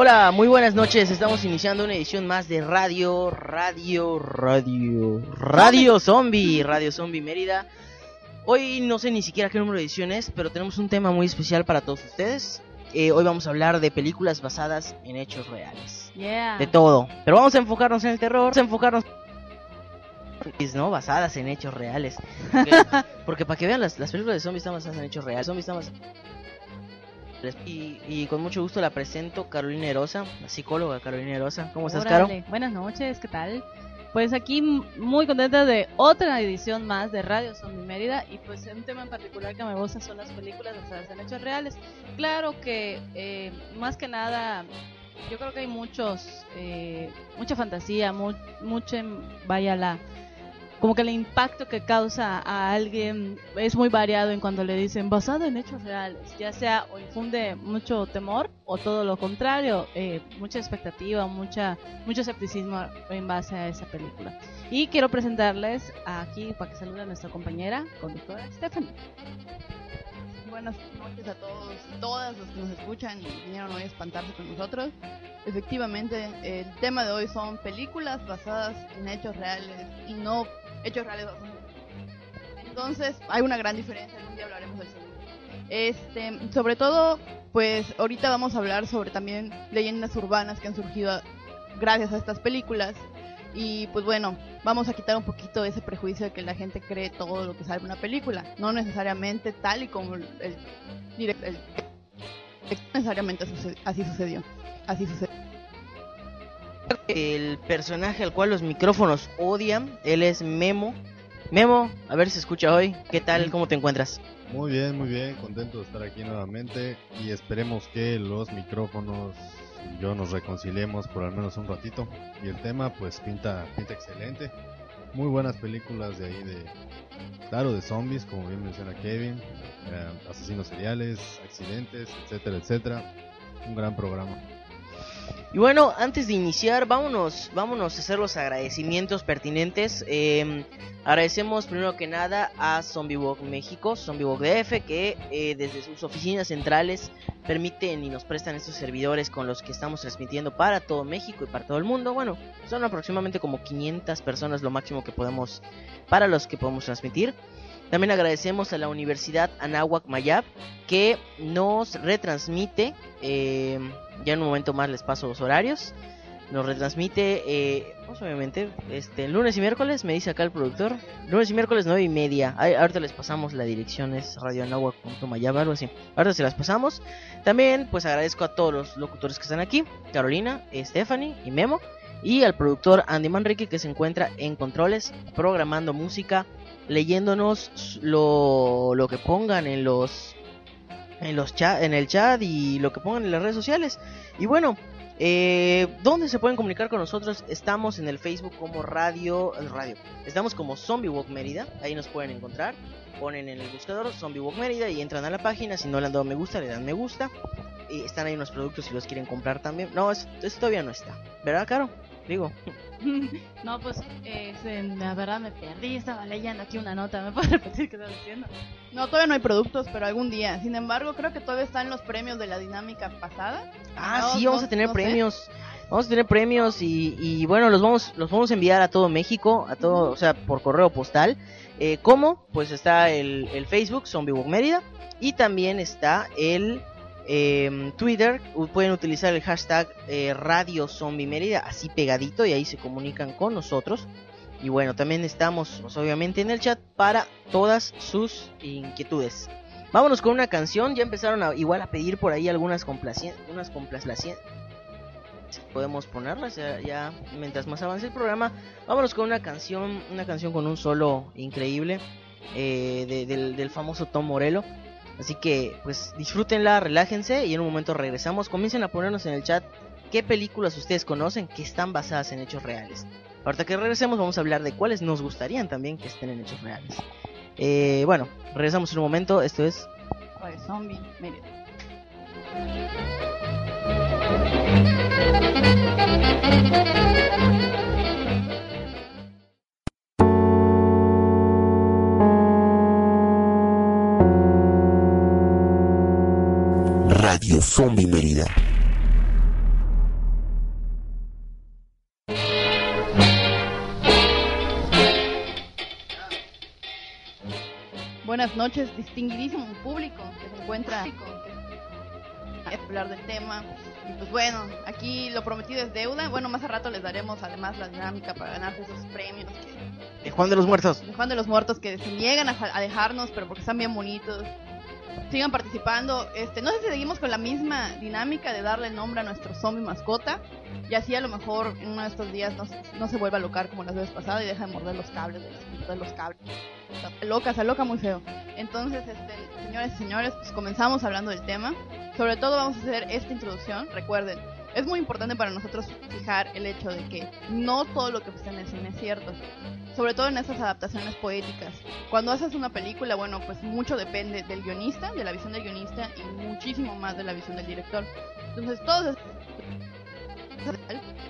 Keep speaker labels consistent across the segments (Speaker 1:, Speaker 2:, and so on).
Speaker 1: Hola, muy buenas noches. Estamos iniciando una edición más de Radio, Radio, Radio, Radio Zombie, Radio Zombie Mérida. Hoy no sé ni siquiera qué número de edición es, pero tenemos un tema muy especial para todos ustedes. Eh, hoy vamos a hablar de películas basadas en hechos reales.
Speaker 2: Yeah.
Speaker 1: De todo. Pero vamos a enfocarnos en el terror, vamos a enfocarnos ¿no? Basadas en hechos reales. Porque, porque para que vean, las, las películas de zombies están basadas en hechos reales. Zombies están basadas- y, y con mucho gusto la presento Carolina Erosa, la psicóloga Carolina Erosa. ¿Cómo estás, Caro?
Speaker 2: Buenas noches, ¿qué tal? Pues aquí muy contenta de otra edición más de Radio Zombie Mérida y pues un tema en particular que me gusta son las películas basadas en hechos reales. Claro que eh, más que nada yo creo que hay muchos, eh, mucha fantasía, mu mucho, en- vaya la, como que el impacto que causa a alguien es muy variado en cuando le dicen basado en hechos reales, ya sea o infunde mucho temor o todo lo contrario, eh, mucha expectativa, mucha mucho escepticismo en base a esa película. Y quiero presentarles aquí para que salude a nuestra compañera conductora Stephanie.
Speaker 3: Buenas noches a todos todas los que nos escuchan y vinieron hoy a espantarse con nosotros. Efectivamente, el tema de hoy son películas basadas en hechos reales y no hechos reales Entonces, hay una gran diferencia, algún día hablaremos del segundo. Este, sobre todo, pues ahorita vamos a hablar sobre también leyendas urbanas que han surgido gracias a estas películas. Y pues bueno, vamos a quitar un poquito ese prejuicio de que la gente cree todo lo que sale en una película. No necesariamente tal y como el, el, necesariamente así sucedió. Así sucedió.
Speaker 1: El personaje al cual los micrófonos odian, él es Memo. Memo, a ver si escucha hoy. ¿Qué tal? ¿Cómo te encuentras?
Speaker 4: Muy bien, muy bien, contento de estar aquí nuevamente y esperemos que los micrófonos y yo nos reconciliemos por al menos un ratito. Y el tema pues pinta, pinta excelente. Muy buenas películas de ahí de, claro, de zombies, como bien menciona Kevin, eh, asesinos seriales, accidentes, etcétera, etcétera. Un gran programa.
Speaker 1: Y bueno, antes de iniciar, vámonos, vámonos a hacer los agradecimientos pertinentes. Eh, agradecemos primero que nada a Zombie Walk México, Zombie Walk DF, que eh, desde sus oficinas centrales permiten y nos prestan estos servidores con los que estamos transmitiendo para todo México y para todo el mundo. Bueno, son aproximadamente como 500 personas lo máximo que podemos, para los que podemos transmitir. También agradecemos a la Universidad Anáhuac Mayab que nos retransmite. eh, ya en un momento más les paso los horarios. Nos retransmite, eh, pues, obviamente, este, lunes y miércoles, me dice acá el productor. Lunes y miércoles, nueve y media. Ahorita les pasamos la dirección, es radioanáhuac.mayab, algo así. Ahorita se las pasamos. También, pues agradezco a todos los locutores que están aquí: Carolina, Stephanie y Memo. Y al productor Andy Manrique que se encuentra en controles, programando música, leyéndonos lo, lo que pongan en los en los chat, en el chat y lo que pongan en las redes sociales. Y bueno, eh, ¿dónde se pueden comunicar con nosotros? Estamos en el Facebook como Radio, eh, Radio. Estamos como Zombie Walk Mérida, ahí nos pueden encontrar. Ponen en el buscador Zombie Walk Mérida y entran a la página. Si no le han dado me gusta, le dan me gusta. Y están ahí unos productos si los quieren comprar también. No, es- esto todavía no está. ¿Verdad, Caro? Digo.
Speaker 2: no, pues eh, la verdad me perdí, estaba leyendo aquí una nota, ¿me puedes repetir qué estás diciendo?
Speaker 3: No, todavía no hay productos, pero algún día. Sin embargo, creo que todavía están los premios de la dinámica pasada.
Speaker 1: Ah,
Speaker 3: No,
Speaker 1: sí,
Speaker 3: no-
Speaker 1: vamos a tener
Speaker 3: no sé.
Speaker 1: premios. Vamos a tener premios y, y bueno, los vamos, los vamos a enviar a todo México, a todo, o sea, por correo postal. Eh, ¿Cómo? Pues está el, el Facebook, Zombie Walk Mérida, y también está el em, Twitter. Pueden utilizar el hashtag eh, Radio Zombie Mérida, así pegadito, y ahí se comunican con nosotros. Y bueno, también estamos, pues, obviamente, en el chat para todas sus inquietudes. Vámonos con una canción. Ya empezaron a, igual a pedir por ahí algunas complacencias. Unas complacencias. Podemos ponerlas ya, mientras más avance el programa. Vámonos con una canción. Una canción con un solo increíble. eh, de- del, del famoso Tom Morello. Así que pues disfrútenla, relájense y en un momento regresamos. Comiencen a ponernos en el chat qué películas ustedes conocen que están basadas en hechos reales. Ahorita que regresemos vamos a hablar de cuáles nos gustarían también que estén en hechos reales. Eh, bueno, regresamos en un momento. Esto es
Speaker 3: Zombie.
Speaker 5: Radio Zombie Mérida.
Speaker 3: Buenas noches, distinguidísimo público que se encuentra que hablar del tema. Y pues bueno, aquí lo prometido es deuda. Bueno, más a rato les daremos además la dinámica para ganarse esos premios que
Speaker 1: de Juan de los Muertos.
Speaker 3: de Juan de los Muertos que se niegan a, a dejarnos, pero porque están bien bonitos. Sigan participando. Este, no sé si seguimos con la misma dinámica de darle nombre a nuestro zombie mascota. Y así a lo mejor en uno de estos días no, no se vuelva a locar como las veces pasadas y deja de morder los cables de los cables. Loca, se loca muy feo. Entonces, este, señores y señores, pues comenzamos hablando del tema. Sobre todo vamos a hacer esta introducción. Recuerden, es muy importante para nosotros fijar el hecho de que no todo lo que está en el cine es cierto. Sobre todo en estas adaptaciones poéticas. Cuando haces una película, bueno, pues mucho depende del guionista, de la visión del guionista y muchísimo más de la visión del director. Entonces, todo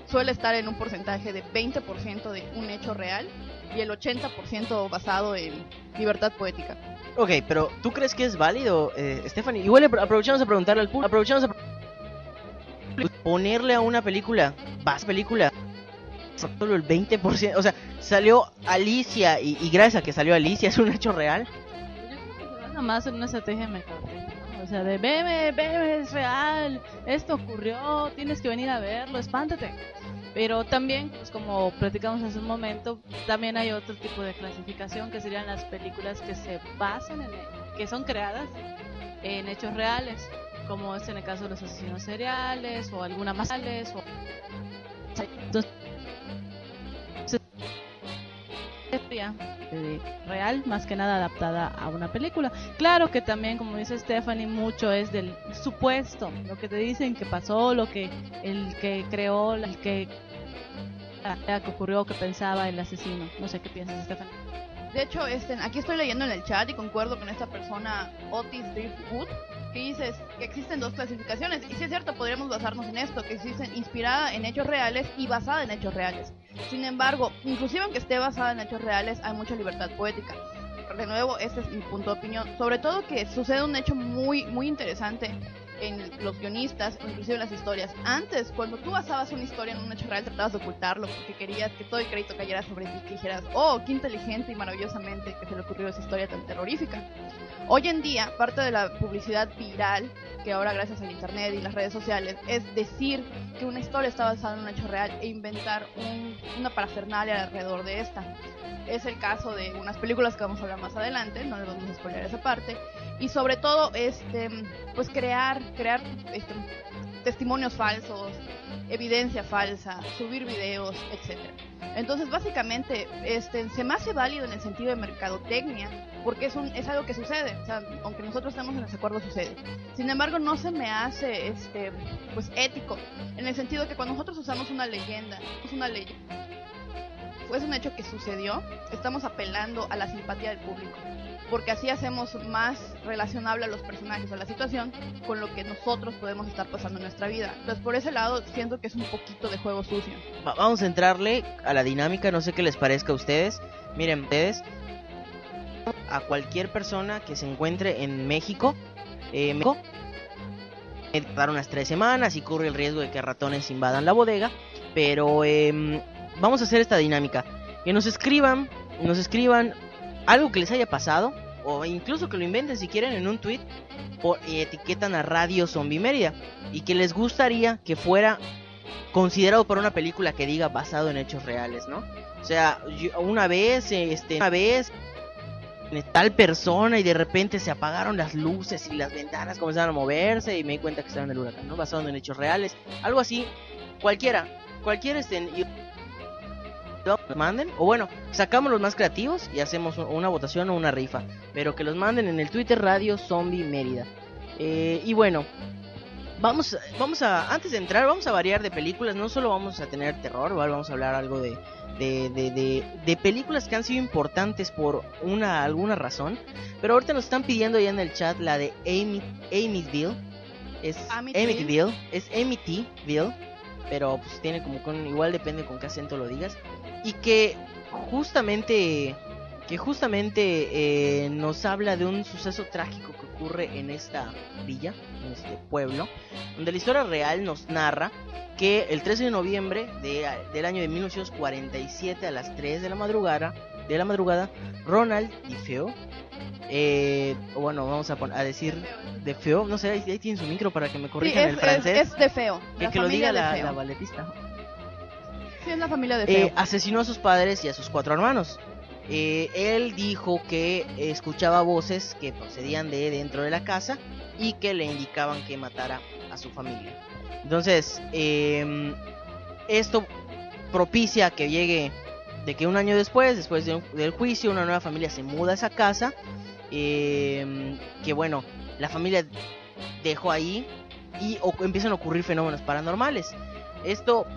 Speaker 3: suele estar en un porcentaje de 20% de un hecho real y el 80% basado en libertad poética.
Speaker 1: Ok, pero ¿tú crees que es válido, eh, Stephanie? Igual apro- aprovechamos a preguntarle al público. Aprovechamos a ponerle a una película, vas película, solo el 20%. O sea, salió Alicia y, y gracias a que salió Alicia es un hecho real.
Speaker 2: Yo más en una estrategia de. O sea, de bebe, bebe, es real, esto ocurrió, tienes que venir a verlo, espántate. Pero también, pues como platicamos hace un momento, también hay otro tipo de clasificación que serían las películas que se basan en, que son creadas en hechos reales, como es en el caso de los asesinos seriales o alguna más o eh, real, más que nada adaptada a una película. Claro que también, como dice Stephanie, mucho es del supuesto, lo que te dicen que pasó, lo que el que creó, el que, que ocurrió, que pensaba el asesino. No sé qué piensas, Stephanie.
Speaker 3: De hecho, este, aquí estoy leyendo en el chat y concuerdo con esta persona, Otis Driftwood, que dice que existen dos clasificaciones. Y si es cierto, podríamos basarnos en esto, que existen inspirada en hechos reales y basada en hechos reales. Sin embargo, inclusive aunque esté basada en hechos reales, hay mucha libertad poética. De nuevo, este es mi punto de opinión. Sobre todo que sucede un hecho muy, muy interesante en los guionistas inclusive en las historias. Antes, cuando tú basabas una historia en un hecho real, tratabas de ocultarlo porque querías que todo el crédito cayera sobre ti, que dijeras, oh, qué inteligente y maravillosamente que se le ocurrió esa historia tan terrorífica. Hoy en día, parte de la publicidad viral, que ahora gracias al internet y las redes sociales, es decir que una historia está basada en un hecho real e inventar un- una parafernalia alrededor de esta. Es el caso de unas películas que vamos a hablar más adelante, no les vamos a spoiler esa parte, y sobre todo este pues crear crear este, testimonios falsos evidencia falsa subir videos etcétera. Entonces básicamente este se me hace válido en el sentido de mercadotecnia porque es un es algo que sucede aunque nosotros estemos en desacuerdo sucede. Sin embargo no se me hace este pues ético en el sentido que cuando nosotros usamos una leyenda es una leyenda es un hecho que sucedió estamos apelando a la simpatía del público porque así hacemos más relacionable a los personajes a la situación con lo que nosotros podemos estar pasando en nuestra vida. Entonces, por ese lado, siento que es un poquito de juego sucio.
Speaker 1: Va- vamos a entrarle a la dinámica, no sé qué les parezca a ustedes. Miren, ustedes, a cualquier persona que se encuentre en México, eh, México, eh, unas tres semanas y corre el riesgo de que ratones invadan la bodega, pero em, vamos a hacer esta dinámica. Que nos escriban, nos escriban algo que les haya pasado, o incluso que lo inventen si quieren en un tweet, por, etiquetan a Radio Zombie Mérida, y que les gustaría que fuera considerado para una película que diga basado en hechos reales, ¿no? O sea, una vez, este, una vez eh, tal persona y de repente se apagaron las luces y las ventanas comenzaron a moverse y me di cuenta que estaba en el huracán, ¿no? Basado en hechos reales, algo así, cualquiera, cualquiera este, manden, o bueno, sacamos los más creativos y hacemos una votación o una rifa, pero que los manden en el Twitter Radio Zombie Mérida. Eh, y bueno, vamos, vamos a, antes de entrar, vamos a variar de películas, no solo vamos a tener terror, ¿vale? vamos a hablar algo de, de, de, de, de películas que han sido importantes por una alguna razón, pero ahorita nos están pidiendo ya en el chat la de Amy, Amityville, es.
Speaker 3: Amityville,
Speaker 1: es Amityville, pero pues tiene como con, igual depende con qué acento lo digas, y que justamente que justamente eh, nos habla de un suceso trágico que ocurre en esta villa, en este pueblo, donde la historia real nos narra que el 13 de noviembre de- del año de 1947 a las 3 de la madrugada, de la madrugada, Ronald DeFeo, eh, o bueno, vamos a, a decir DeFeo, no sé, ahí, ahí tiene su micro para que me
Speaker 3: Sí,
Speaker 1: corrijan
Speaker 3: es,
Speaker 1: el
Speaker 3: es,
Speaker 1: francés,
Speaker 3: es de feo.
Speaker 1: que,
Speaker 3: la
Speaker 1: que lo diga
Speaker 3: de
Speaker 1: la,
Speaker 3: feo.
Speaker 1: la balletista.
Speaker 3: Sí, es la familia de feo.
Speaker 1: Eh, asesinó a sus padres y a sus cuatro hermanos. Eh, él dijo que escuchaba voces que procedían de dentro de la casa y que le indicaban que matara a su familia. Entonces, eh, esto propicia que llegue de que un año después, después de un- del juicio, una nueva familia se muda a esa casa. eh, que bueno, la familia dejó ahí y o- empiezan a ocurrir fenómenos paranormales. Esto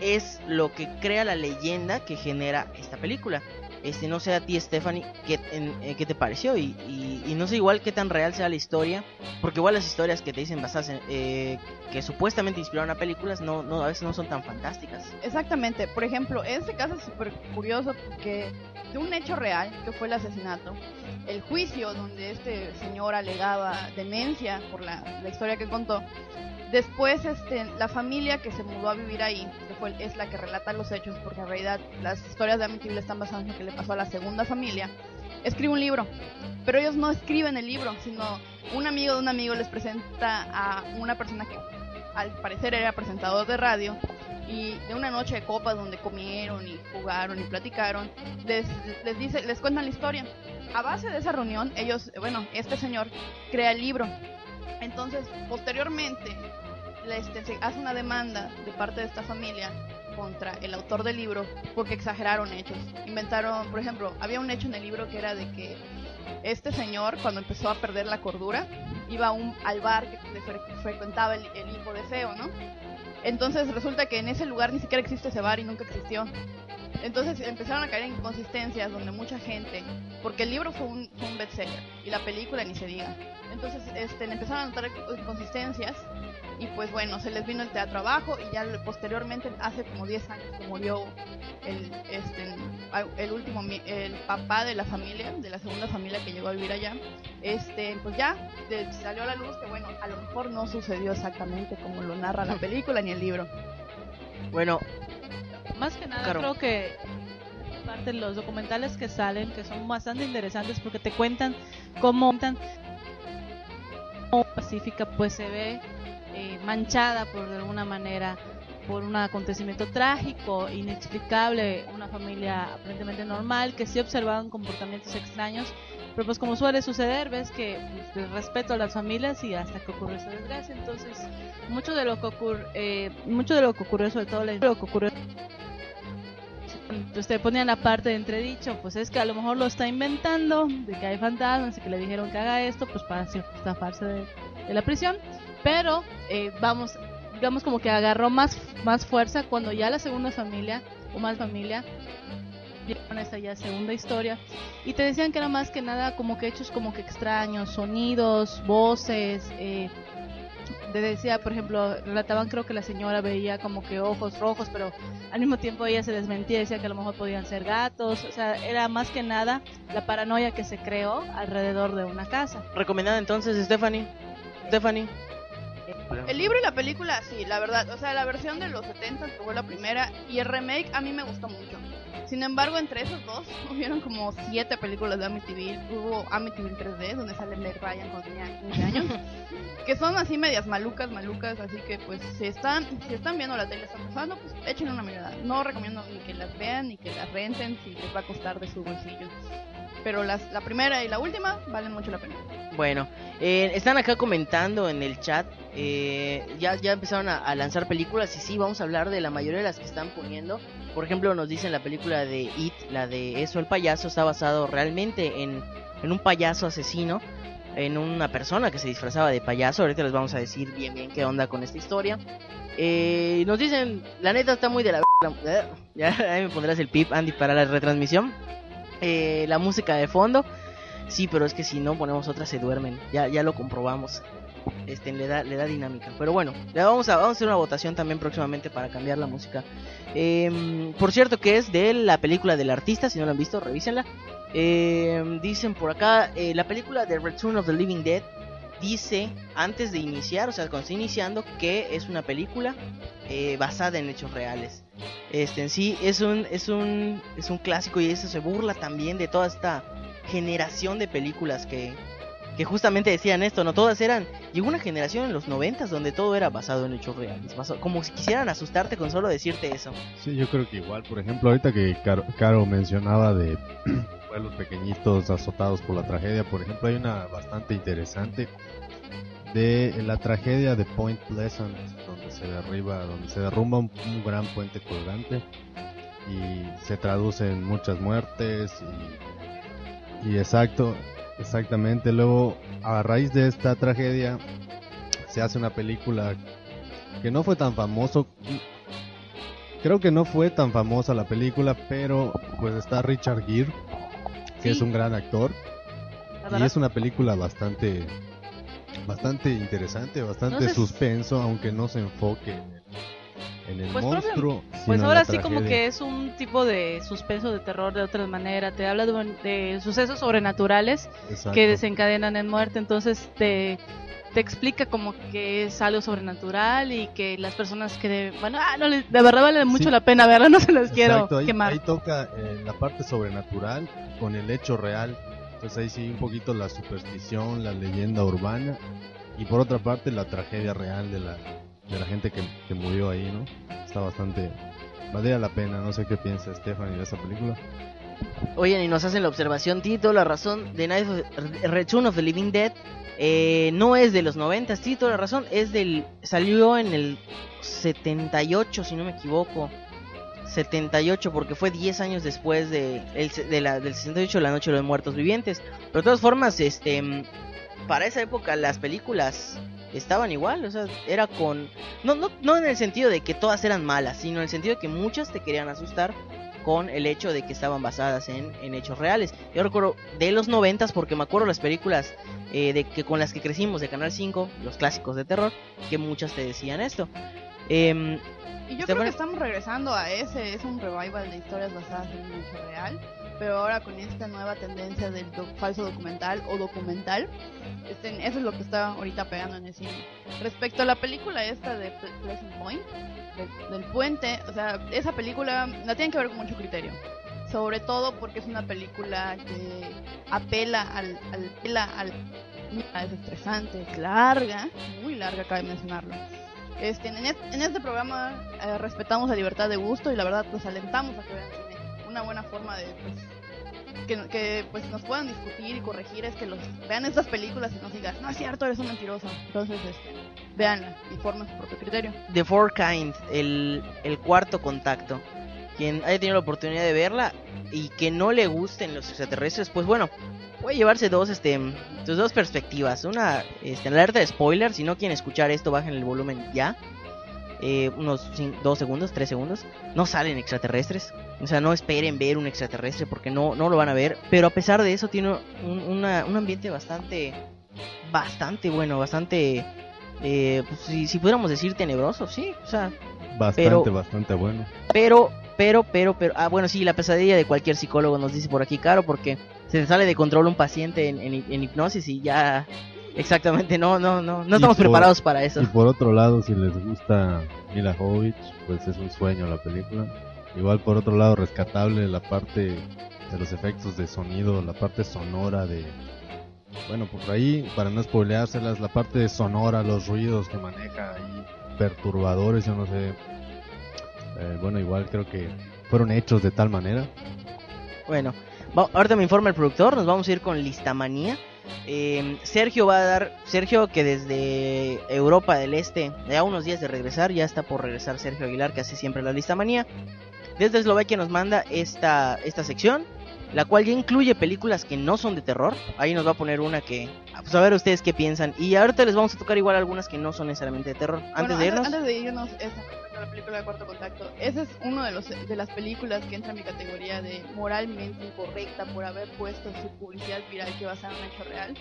Speaker 1: es lo que crea la leyenda que genera esta película. Este, no sé a ti, Stephanie, ¿qué, eh, ¿qué te pareció? Y, y- y no sé igual qué tan real sea la historia, porque igual las historias que te dicen basadas en, eh, que supuestamente inspiraron a películas, no, no, a veces no son tan fantásticas.
Speaker 3: Exactamente. Por ejemplo, este caso es súper curioso porque de un hecho real, que fue el asesinato, el juicio donde este señor alegaba demencia por la, la historia que contó, después este, la familia que se mudó a vivir ahí, que es la que relata los hechos, porque en realidad las historias de Amityville están basadas en lo que le pasó a la segunda familia, escribe un libro. Pero ellos no escriben el libro, sino un amigo de un amigo les presenta a una persona que al parecer era presentador de radio y de una noche de copas donde comieron y jugaron y platicaron, les, les dice, les cuentan la historia. A base de esa reunión, ellos, bueno, este señor crea el libro. Entonces, posteriormente, este, hace una demanda de parte de esta familia contra el autor del libro porque exageraron hechos. Inventaron, por ejemplo, había un hecho en el libro que era de que este señor, cuando empezó a perder la cordura, iba a un, al bar que fre- frecuentaba el, el hijo de Feo, ¿no? Entonces resulta que en ese lugar ni siquiera existe ese bar y nunca existió. Entonces empezaron a caer en inconsistencias donde mucha gente, porque el libro fue un, fue un y la película ni se diga. Entonces este, empezaron a notar inconsistencias y pues bueno, se les vino el teatro abajo y ya posteriormente, hace como 10 años que murió el, este, el último, mi- el papá de la familia, de la segunda familia que llegó a vivir allá, este, pues ya de- salió a la luz que bueno, a lo mejor no sucedió exactamente como lo narra la película ni el libro.
Speaker 1: Bueno,
Speaker 2: Más que nada
Speaker 1: Claro.
Speaker 2: creo que parte de los documentales que salen que son bastante interesantes porque te cuentan cómo cuentan cómo Pacífica pues se ve eh, manchada por de alguna manera por un acontecimiento trágico, inexplicable, una familia aparentemente normal que sí observaban comportamientos extraños, pero pues como suele suceder, ves que pues, respeto a las familias y hasta que ocurre esa desgracia, entonces mucho de lo que ocurre, eh, mucho de lo que ocurrió, sobre todo lo que ocurrió entonces te ponían la parte de entredicho, pues es que a lo mejor lo está inventando, de que hay fantasmas y que le dijeron que haga esto, pues para de, de la prisión. Pero eh, vamos, digamos como que agarró más, más fuerza cuando ya la segunda familia, o más familia, con esta ya segunda historia, y te decían que era más que nada como que hechos como que extraños, sonidos, voces, eh, te decía, por ejemplo, relataban creo que la señora veía como que ojos rojos, pero al mismo tiempo ella se desmentía, decía que a lo mejor podían ser gatos, o sea, era más que nada la paranoia que se creó alrededor de una casa.
Speaker 1: recomendada entonces, Stephanie. Stephanie.
Speaker 3: El libro y la película, sí, la verdad. O sea, la versión de los 70 que fue la primera y el remake a mí me gustó mucho. Sin embargo, entre esos dos hubieron como siete películas de Amityville. Hubo Amityville 3D, donde sale Meg Ryan cuando tenía 15 años. que son así medias malucas, malucas. Así que, pues, si están, si están viendo la tele, están pasando, pues échenle una mirada. No recomiendo ni que las vean ni que las renten si les va a costar de su bolsillo. Pero las, la primera y la última valen mucho la pena.
Speaker 1: Bueno, eh, están acá comentando en el chat. eh, ya, ya empezaron a, a lanzar películas y sí, vamos a hablar de la mayoría de las que están poniendo. Por ejemplo, nos dicen la película de It, la de Eso el payaso, está basado realmente en, en un payaso asesino, en una persona que se disfrazaba de payaso. Ahorita les vamos a decir bien bien qué onda con esta historia. Eh, nos dicen, la neta está muy de la... Ya ahí me pondrás el pip, Andy, para la retransmisión. Eh, la música de fondo. Sí, pero es que si no ponemos otra se duermen. Ya, ya lo comprobamos. Este, le da, le da dinámica. Pero bueno, ya vamos a, vamos a hacer una votación también próximamente para cambiar la música. Em, por cierto que es de la película del artista, si no la han visto, revísenla. Em, dicen por acá, eh, la película de Return of the Living Dead dice antes de iniciar, o sea, cuando está iniciando, que es una película eh, basada en hechos reales. Este en sí es un es un es un clásico y eso se burla también de toda esta generación de películas que que justamente decían esto, no todas eran llegó una generación en los noventas donde todo era basado en hechos reales, basado- como si quisieran asustarte con solo decirte eso.
Speaker 4: Sí, yo creo que igual, por ejemplo, ahorita que Caro, mencionaba de pueblos pequeñitos azotados por la tragedia, por ejemplo, hay una bastante interesante de la tragedia de Point Pleasant, donde se derriba, donde se derrumba un, un gran puente colgante y se traduce en muchas muertes y, y exacto, exactamente. Luego, a raíz de esta tragedia, se hace una película que no fue tan famoso, Creo que no fue tan famosa la película, pero pues está Richard Gere, que
Speaker 2: Sí.
Speaker 4: es un gran actor. Y es una película bastante bastante interesante, bastante
Speaker 2: Entonces-
Speaker 4: suspenso, aunque no se enfoque en el,
Speaker 2: Pues,
Speaker 4: monstruo.
Speaker 2: Pues ahora sí como que es un tipo de suspenso de terror de otra manera. Te habla de, un- de sucesos sobrenaturales
Speaker 4: Exacto.
Speaker 2: que desencadenan en muerte. Entonces te, te explica como que es algo sobrenatural y que las personas que... de- bueno, ah, no, de verdad vale mucho
Speaker 4: Sí.
Speaker 2: la pena verla, no se las quiero
Speaker 4: ahí,
Speaker 2: quemar.
Speaker 4: ahí toca eh, la parte sobrenatural con el hecho real. Entonces ahí sí un poquito la superstición, la leyenda urbana y por otra parte la tragedia real de la, de la gente que, murió ahí, ¿no? Está bastante... Valdría la pena, no sé qué piensa Stephanie de esa película.
Speaker 1: Oyen y nos hacen la observación, Tito, la razón de Night of, Return of the Living Dead eh, no es de los 90, Tito, la razón es del salió en el 78, si no me equivoco. 78 porque fue 10 años después de, el, de la, del 68 la noche de los muertos vivientes. Pero de todas formas, este para esa época las películas estaban igual, o sea, era con no no no en el sentido de que todas eran malas, sino en el sentido de que muchas te querían asustar con el hecho de que estaban basadas en, en hechos reales. Yo recuerdo de los noventas porque me acuerdo las películas eh, de que con las que crecimos de Canal 5, los clásicos de terror, que muchas te decían esto. Em,
Speaker 3: Y yo creo que estamos regresando a ese, es un revival de historias basadas en un hecho real, pero ahora con esta nueva tendencia del doc- falso documental o documental, este, eso es lo que está ahorita pegando en el cine. Respecto a la película esta de Ple- Pleasant Point, del, del puente, o sea, esa película la tienen que ver con mucho criterio. Sobre todo porque es una película que apela al, al, apela al es estresante, es larga, muy larga, cabe mencionarlo. Este, en, este, en este programa eh, respetamos la libertad de gusto y la verdad los alentamos a que vean. Una buena forma de pues, que, pues, nos puedan discutir y corregir es que los vean estas películas y nos digan, no es cierto, eres un mentiroso. Entonces, este, véanla y formen su propio criterio.
Speaker 1: The Four Kind, el, el cuarto contacto. Quien haya tenido la oportunidad de verla y que no le gusten los extraterrestres, pues bueno, puede llevarse dos, este, sus dos perspectivas. Una, este, alerta de spoiler, si no quieren escuchar esto, bajen el volumen ya. Eh, unos dos segundos, tres segundos. No salen extraterrestres. O sea, no esperen ver un extraterrestre porque no, no lo van a ver. Pero a pesar de eso tiene un, una- un ambiente bastante, bastante bueno, bastante, eh, pues, si, si pudiéramos decir tenebroso, sí. O sea,
Speaker 4: Bastante,
Speaker 1: Pero-
Speaker 4: bastante bueno.
Speaker 1: pero, pero, pero, pero, ah, bueno, sí, la pesadilla de cualquier psicólogo nos dice por aquí, Caro, porque se te sale de control un paciente en, en- en hipnosis y ya, exactamente, no, no, no, no estamos
Speaker 4: por-
Speaker 1: preparados para eso.
Speaker 4: Y por otro lado, si les gusta Mila Jovovich, pues es un sueño la película. Igual por otro lado, rescatable la parte de los efectos de sonido, la parte sonora de... Bueno, por ahí, para no spoileárselas, la parte sonora, los ruidos que maneja ahí, perturbadores, yo no sé. Eh, bueno, igual creo que fueron hechos de tal manera.
Speaker 1: Bueno, va- ahorita me informa el productor, nos vamos a ir con Listamanía. Eh, Sergio va a dar, Sergio que desde Europa del Este, ya unos días de regresar, ya está por regresar Sergio Aguilar, que hace siempre la lista manía. Desde Eslovaquia nos manda esta, esta sección, la cual ya incluye películas que no son de terror. Ahí nos va a poner una que, pues a ver ustedes qué piensan. Y ahorita les vamos a tocar igual algunas que no son necesariamente de terror. Antes
Speaker 3: Bueno,
Speaker 1: de irnos,
Speaker 3: Antes de irnos, esa la película de Cuarto Contacto. Esa es una de, los, de las películas que entra en mi categoría de moralmente incorrecta por haber puesto su publicidad viral que basada en un hecho real.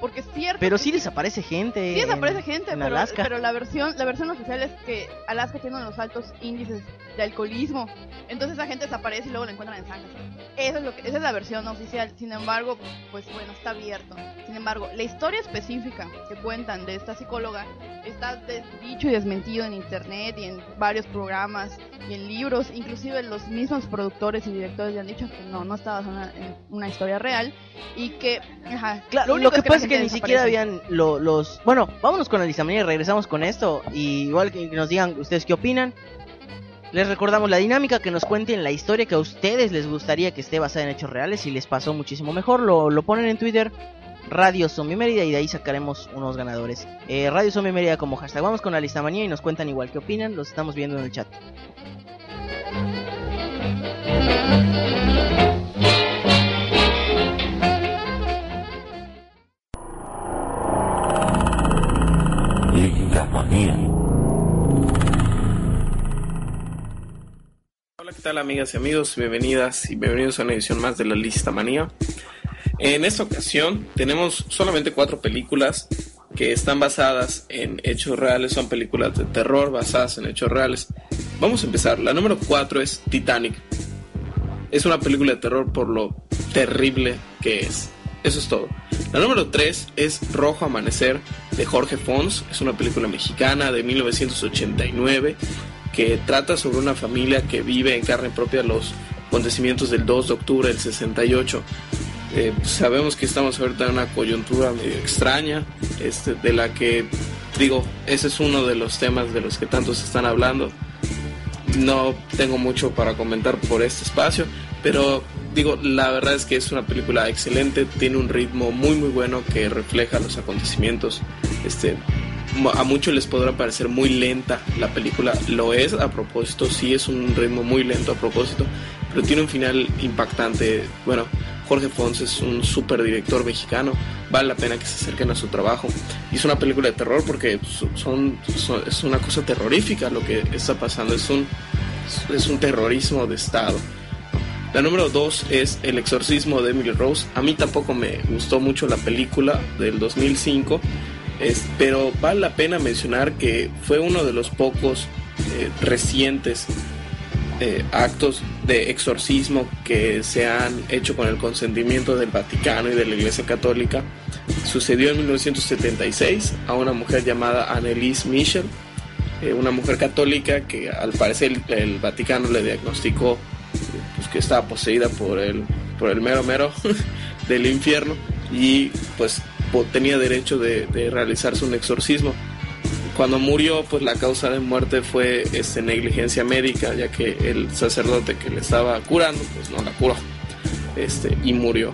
Speaker 3: Porque es cierto.
Speaker 1: pero sí desaparece gente.
Speaker 3: Sí desaparece
Speaker 1: en-
Speaker 3: gente,
Speaker 1: en
Speaker 3: pero,
Speaker 1: Alaska.
Speaker 3: pero la versión la versión oficial es que Alaska tiene uno de los altos índices de alcoholismo. Entonces la gente desaparece y luego la encuentran en zanjas. Eso es lo que, esa es la versión oficial. Sin embargo, pues bueno, está abierto. Sin embargo, la historia específica que cuentan de esta psicóloga está dicho y desmentido en internet y en varios programas y en libros. Inclusive los mismos productores y directores ya han dicho que no, no está basada en una historia real y que... Ajá,
Speaker 1: Claro, lo,
Speaker 3: único
Speaker 1: que
Speaker 3: es la
Speaker 1: pasa es que ni siquiera habían lo- los... Bueno, vámonos con la listamanía y regresamos con esto. Y igual que nos digan ustedes qué opinan. Les recordamos la dinámica, que nos cuenten la historia que a ustedes les gustaría que esté basada en hechos reales. Si les pasó muchísimo mejor, lo, lo ponen en Twitter. Radio Zombie Mérida y de ahí sacaremos unos ganadores. Eh, Radio Zombie Mérida como hashtag. Vamos con la listamanía y nos cuentan igual qué opinan. Los estamos viendo en el chat.
Speaker 6: Amigas y amigos? Bienvenidas y bienvenidos a una edición más de la Lista Manía. En esta ocasión tenemos solamente cuatro películas que están basadas en hechos reales, son películas de terror basadas en hechos reales. Vamos a empezar. La número cuatro es Titanic. Es una película de terror por lo terrible que es. Eso es todo. La número 3 es Rojo Amanecer de Jorge Fons. Es una película mexicana de 1989 que trata sobre una familia que vive en carne propia los acontecimientos del 2 de octubre del 68. Eh, sabemos que estamos ahorita en una coyuntura medio extraña, este, de la que, digo, ese es uno de los temas de los que tanto se están hablando. No tengo mucho para comentar por este espacio, pero digo, la verdad es que es una película excelente, tiene un ritmo muy muy bueno que refleja los acontecimientos. Este, a muchos les podrá parecer muy lenta la película, lo es a propósito, sí es un ritmo muy lento a propósito, pero tiene un final impactante. Bueno, Jorge Fons es un super director mexicano, vale la pena que se acerquen a su trabajo. Es una película de terror porque so- son, son- es una cosa terrorífica lo que está pasando, es un, es un terrorismo de Estado. La número 2 es El exorcismo de Emily Rose. A mí tampoco me gustó mucho la película del 2005, es- pero vale la pena mencionar que fue uno de los pocos eh, recientes eh, actos de exorcismo que se han hecho con el consentimiento del Vaticano y de la Iglesia Católica. Sucedió en 1976 a una mujer llamada Annelise Michel, eh, una mujer católica que al parecer el, el Vaticano le diagnosticó pues, que estaba poseída por el, por el mero mero del infierno y pues tenía derecho de, de realizarse un exorcismo. Cuando murió, pues la causa de muerte fue este, negligencia médica, ya que el sacerdote que le estaba curando, pues no la curó este, y murió.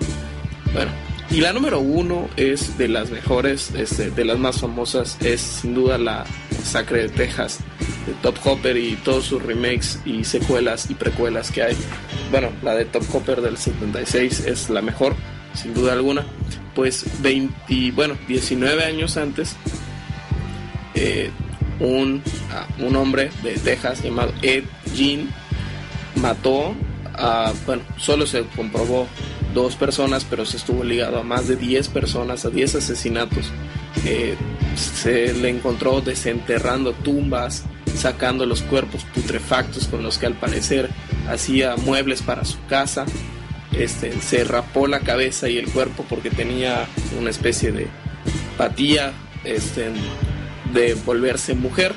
Speaker 6: Bueno, y la número uno es de las mejores, este, de las más famosas, es sin duda la Masacre de Texas de Top Hopper y todos sus remakes y secuelas y precuelas que hay. Bueno, la de Top Hopper del 76 es la mejor, sin duda alguna. Pues 20, bueno, 19 años antes, eh, un, ah, un hombre de Texas llamado Ed Gein mató a, bueno, solo se comprobó dos personas, pero se estuvo ligado a más de 10 personas, a 10 asesinatos. Eh, se le encontró desenterrando tumbas, sacando los cuerpos putrefactos con los que al parecer hacía muebles para su casa. Este, se rapó la cabeza y el cuerpo porque tenía una especie de patía este, de volverse mujer.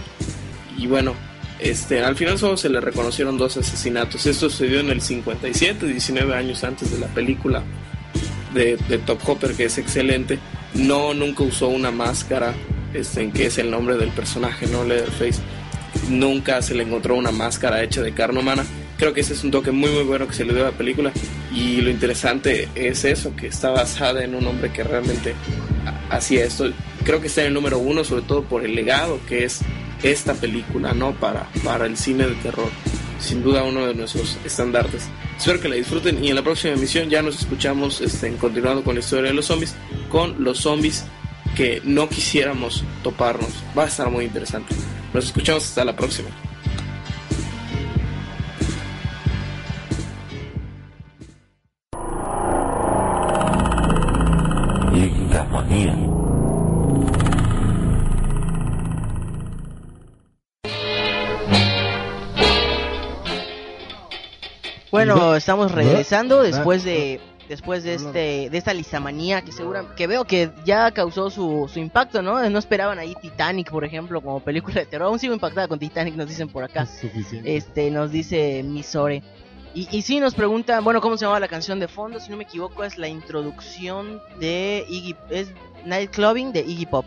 Speaker 6: Y bueno, este, al final solo se le reconocieron dos asesinatos. Esto sucedió en el 57, 19 años antes de la película de, Top Hopper, que es excelente. No, nunca usó una máscara, este, en que es el nombre del personaje, no Leatherface. Nunca se le encontró una máscara hecha de carne humana. Creo que ese es un toque muy muy bueno que se le dio a la película. Y lo interesante es eso, que está basada en un hombre que realmente ha- hacía esto. Creo que está en el número uno, sobre todo por el legado que es esta película, ¿no? Para, para el cine de terror. Sin duda uno de nuestros estandartes. Espero que la disfruten y en la próxima emisión ya nos escuchamos este, continuando con la historia de los zombies, con los zombies que no quisiéramos toparnos. Va a estar muy interesante. Nos escuchamos hasta la próxima.
Speaker 1: Bueno, estamos regresando después de después de este de esta listamanía que segura que veo que ya causó su, su impacto, ¿no? No esperaban ahí Titanic, por ejemplo, como película de terror. Aún sigo impactada con Titanic, nos dicen por acá.
Speaker 4: Es.
Speaker 1: Este, nos dice Misore. Y, y sí nos preguntan, bueno, ¿cómo se llama la canción de fondo? Si no me equivoco, es la introducción de Iggy, es Nightclubbing de Iggy Pop.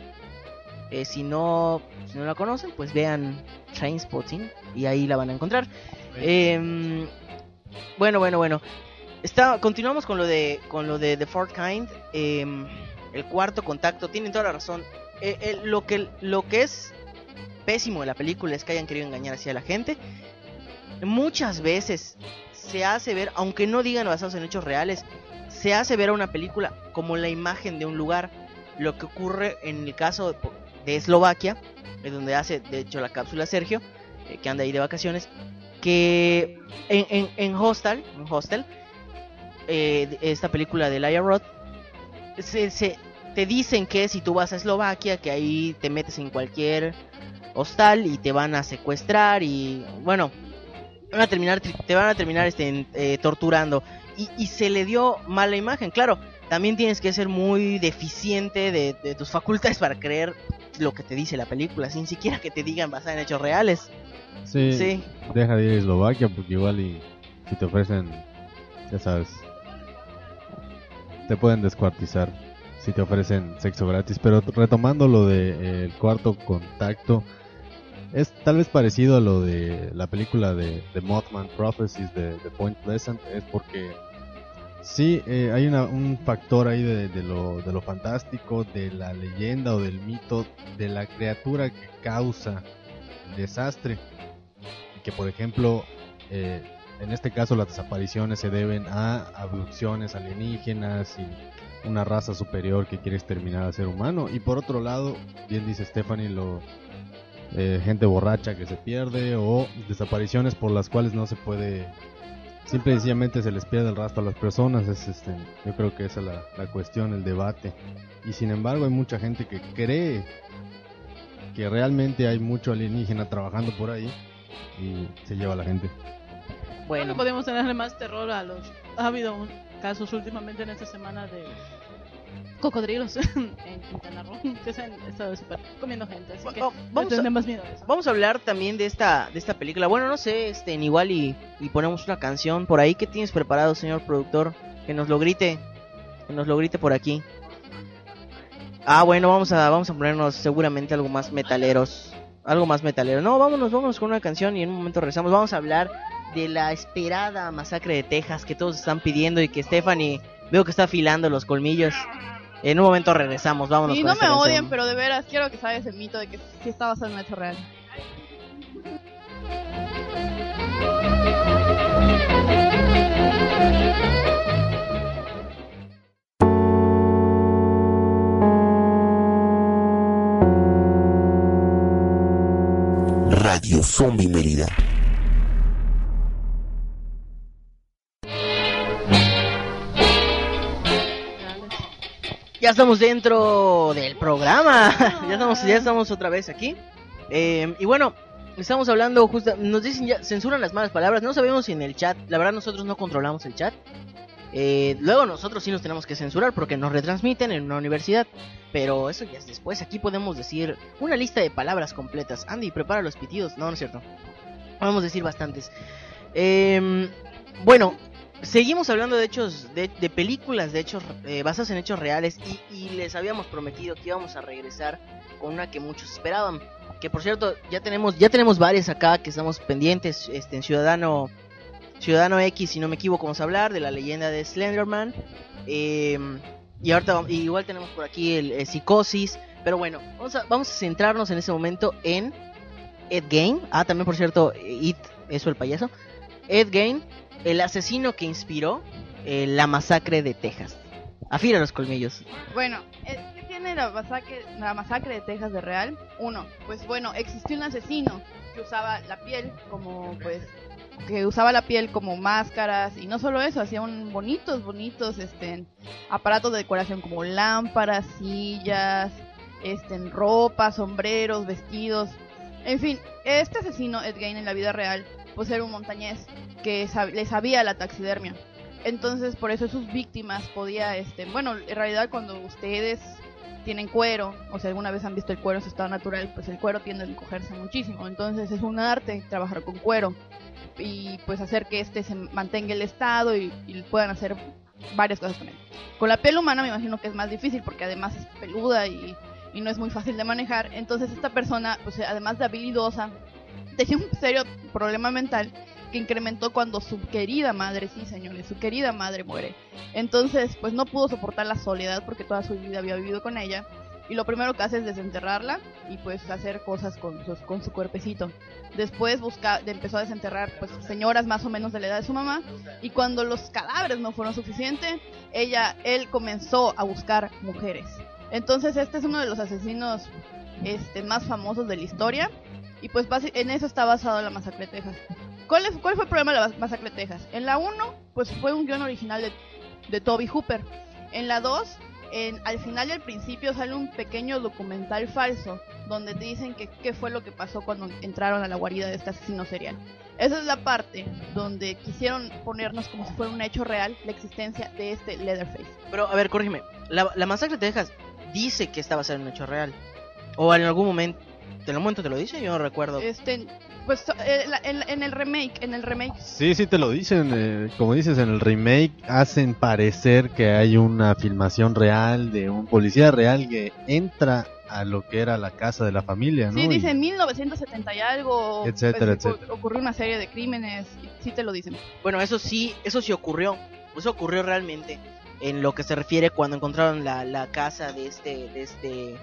Speaker 1: Eh, si no si no la conocen, pues vean Trainspotting y ahí la van a encontrar. Em, bueno, bueno, bueno. Está, continuamos con lo de con lo de The Fourth Kind. em, el cuarto contacto. Tienen toda la razón. Eh, eh, lo que lo que es pésimo de la película es que hayan querido engañar así a la gente. Muchas veces se hace ver, aunque no digan basados en hechos reales, se hace ver a una película como la imagen de un lugar. Lo que ocurre en el caso de, Eslovaquia, es donde hace de hecho la cápsula Sergio, eh, que anda ahí de vacaciones, que en, en, en Hostel, en Hostel eh, esta película de Laia Roth, se, se- te dicen que si tú vas a Eslovaquia, que ahí te metes en cualquier hostal y te van a secuestrar y bueno, van a terminar, te van a terminar este, eh, torturando. Y, y se le dio mala imagen, claro. También tienes que ser muy deficiente de, de tus facultades para creer lo que te dice la película, sin siquiera que te digan basada en hechos reales.
Speaker 4: Sí,
Speaker 1: Sí.
Speaker 4: deja de ir a Eslovaquia porque igual y si te ofrecen, ya sabes, te pueden descuartizar si te ofrecen sexo gratis. Pero retomando lo de eh, el cuarto contacto, es tal vez parecido a lo de la película de, de Mothman Prophecies de, de Point Pleasant, es porque sí eh, hay una, un factor ahí de, de lo, de lo fantástico, de la leyenda o del mito, de la criatura que causa el desastre que por ejemplo eh, en este caso las desapariciones se deben a abducciones alienígenas y una raza superior que quiere exterminar al ser humano. Y por otro lado bien dice Stephanie lo eh, gente borracha que se pierde o desapariciones por las cuales no se puede simple y sencillamente se les pierde el rastro a las personas. Es este yo creo que esa es la, la cuestión el debate. Y sin embargo hay mucha gente que cree que realmente hay mucho alienígena trabajando por ahí y se lleva a la gente.
Speaker 2: Bueno,
Speaker 1: Bueno,
Speaker 2: podemos tenerle más terror a los. Ha habido un- casos últimamente en esta semana de cocodrilos en Quintana Roo que se han estado super comiendo gente. Así que
Speaker 1: Va- vamos a-
Speaker 2: tenemos miedo a eso.
Speaker 1: Vamos a hablar también de esta, de esta película. Bueno, no sé, este, en igual y, y ponemos una canción por ahí. ¿Qué tienes preparado, señor productor? Que nos lo grite, que nos lo grite por aquí. Ah, bueno, vamos a, vamos a ponernos seguramente algo más metaleros. Algo más metalero. No, vámonos, vámonos con una canción y en un momento regresamos. Vamos a hablar de la esperada masacre de Texas que todos están pidiendo y que Stephanie veo que está afilando los colmillos. En un momento regresamos, vámonos
Speaker 3: Y
Speaker 1: con
Speaker 3: no
Speaker 1: esta
Speaker 3: me
Speaker 1: canción.
Speaker 3: odien, pero de veras quiero que sabes el mito de que sí está basado en un hecho real.
Speaker 5: Zombie Mérida.
Speaker 1: Ya estamos dentro del programa. ya estamos, ya estamos otra vez aquí. Eh, y bueno, estamos hablando justo, nos dicen ya, censuran las malas palabras. No sabemos si en el chat, la verdad nosotros no controlamos el chat. Eh, luego nosotros sí nos tenemos que censurar porque nos retransmiten en una universidad. Pero eso ya es después. Aquí podemos decir una lista de palabras completas. Andy, prepara los pitidos. No, no es cierto. Podemos decir bastantes. Eh, bueno, seguimos hablando de hechos, de, de películas de hechos eh, basadas en hechos reales y, y les habíamos prometido que íbamos a regresar con una que muchos esperaban. Que por cierto, ya tenemos, ya tenemos varias acá que estamos pendientes. Este, en Ciudadano Ciudadano X, si no me equivoco, vamos a hablar de la leyenda de Slenderman. Eh, y ahorita y igual tenemos por aquí el, el Psicosis. Pero bueno, vamos a, vamos a centrarnos en ese momento en Ed Gein. Ah, también por cierto, It, eso el payaso. Ed Gein, el asesino que inspiró eh, la masacre de Texas. Afila los colmillos.
Speaker 3: Bueno, eh, ¿qué tiene la masacre, la masacre de Texas de real? Uno, pues bueno, existió un asesino que usaba la piel como pues que usaba la piel como máscaras y no solo eso, hacía un bonitos, bonitos este aparatos de decoración como lámparas, sillas, este ropa, sombreros, vestidos. En fin, este asesino Ed Gein en la vida real pues era un montañés que le sabía la taxidermia. Entonces, por eso sus víctimas podía, este, bueno, en realidad cuando ustedes tienen cuero, o si alguna vez han visto el cuero en su estado natural, pues el cuero tiende a encogerse muchísimo. Entonces es un arte trabajar con cuero y pues hacer que este se mantenga el estado y, puedan hacer varias cosas con él. Con la piel humana me imagino que es más difícil porque además es peluda y, y no es muy fácil de manejar. Entonces esta persona, pues además de habilidosa, tenía un serio problema mental que incrementó cuando su querida madre, sí señores, su querida madre muere. Entonces, pues no pudo soportar la soledad porque toda su vida había vivido con ella. Y lo primero que hace es desenterrarla y pues hacer cosas con, sus, con su cuerpecito. Después busca, empezó a desenterrar pues señoras más o menos de la edad de su mamá. Y cuando los cadáveres no fueron suficientes, ella, él comenzó a buscar mujeres. Entonces este es uno de los asesinos este, más famosos de la historia. Y pues en eso está basado la masacre de Texas. ¿Cuál, es- cuál fue el problema de la mas- masacre de Texas? En la 1, pues fue un guion original de, de Toby Hooper. En la 2, en, al final y al principio sale un pequeño documental falso donde te dicen que qué fue lo que pasó cuando entraron a la guarida de este asesino serial. Esa es la parte donde quisieron ponernos como si fuera un hecho real la existencia de este Leatherface.
Speaker 1: Pero, a ver, corrígeme. La, la masacre de Texas dice que está basada en un hecho real. O en algún momento. ¿En algún momento te lo dice? Yo no recuerdo.
Speaker 3: Este, pues eh, en, en el remake, en el remake
Speaker 4: Sí, sí te lo dicen. eh, como dices, en el remake hacen parecer que hay una filmación real de un policía real que entra a lo que era la casa de la familia, ¿no?
Speaker 3: Sí, dice 1970 y algo.
Speaker 4: Etcétera,
Speaker 3: pues,
Speaker 4: etcétera.
Speaker 3: Ocurrió una serie de crímenes. y Sí te lo dicen.
Speaker 1: Bueno, eso sí, eso sí ocurrió. Eso ocurrió realmente. En lo que se refiere cuando encontraron la, la casa de este, de este,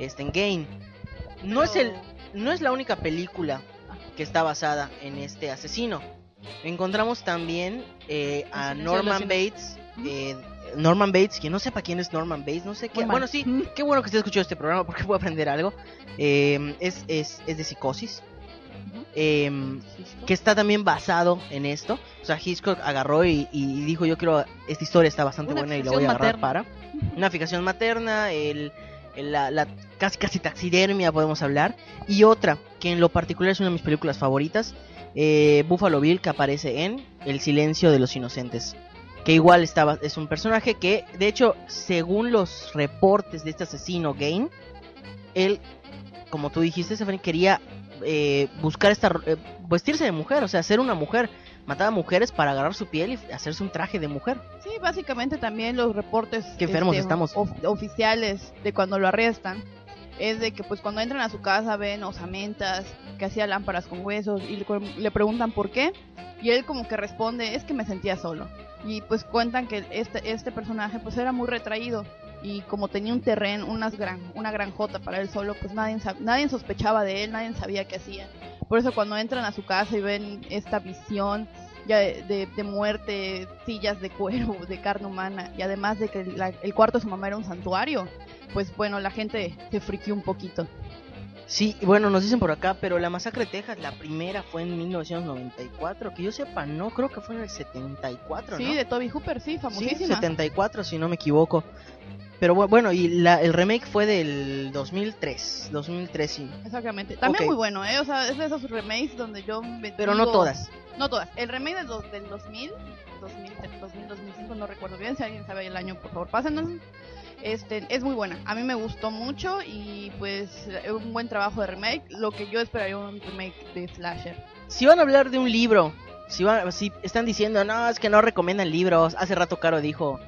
Speaker 1: este Gain. No es el, no es la única película que está basada en este asesino. Encontramos también eh, a Norman Bates. eh, Norman Bates, que no sepa quién es Norman Bates, no sé qué. Bueno, sí, qué bueno que esté escuchando este programa porque puedo aprender algo. Eh, es, es, es de psicosis. Em, que está también basado en esto. O sea, Hitchcock agarró y, y dijo, yo quiero, esta historia está bastante
Speaker 2: Una
Speaker 1: buena y la voy a agarrar
Speaker 2: materna.
Speaker 1: para. Una fijación materna, el- la, la casi casi taxidermia podemos hablar. Y otra, que en lo particular es una de mis películas favoritas, eh, Buffalo Bill, que aparece en El silencio de los inocentes. Que igual estaba, es un personaje que, de hecho, según los reportes de este asesino Gain, él, como tú dijiste, Stephanie, quería eh, buscar esta eh, vestirse de mujer, o sea, ser una mujer. Mataba mujeres para agarrar su piel y hacerse un traje de mujer.
Speaker 3: Sí, básicamente también los reportes
Speaker 1: Qué enfermos
Speaker 3: este,
Speaker 1: estamos.
Speaker 3: of- oficiales de cuando lo arrestan es de que pues cuando entran a su casa ven osamentas, que hacía lámparas con huesos y le, le preguntan por qué y él como que responde es que me sentía solo y pues cuentan que este este personaje pues era muy retraído y como tenía un terreno, unas gran, una granjota para él solo, pues nadie, nadie sospechaba de él, nadie sabía qué hacía. Por eso cuando entran a su casa y ven esta visión ya de, de- de muerte, sillas de cuero, de carne humana, y además de que la- el cuarto de su mamá era un santuario, pues bueno, la gente se friqueó un poquito.
Speaker 1: Sí, bueno, nos dicen por acá, pero la masacre de Texas, la primera fue en 1994, que yo sepa, no, creo que fue en el 74,
Speaker 3: Sí,
Speaker 1: ¿no?
Speaker 3: de Toby Hooper, sí,
Speaker 1: Sí,
Speaker 3: famosísima.
Speaker 1: 74, si no me equivoco. Pero bu- bueno, y la, el remake fue del 2003, 2003 sí.
Speaker 3: Exactamente. También muy bueno, ¿eh? O sea, es de esos remakes donde yo me
Speaker 1: Pero no todas.
Speaker 3: No todas. El remake del, dos- del 2000, 2000, 2000, 2005, no recuerdo bien. Si alguien sabe el año, por favor, pásenos. Este, es muy buena. A mí me gustó mucho y pues es un buen trabajo de remake. Lo que yo esperaría un remake de Slasher.
Speaker 1: Si van a hablar de un libro, si, van, si están diciendo, no, es que no recomiendan libros. Hace rato Caro dijo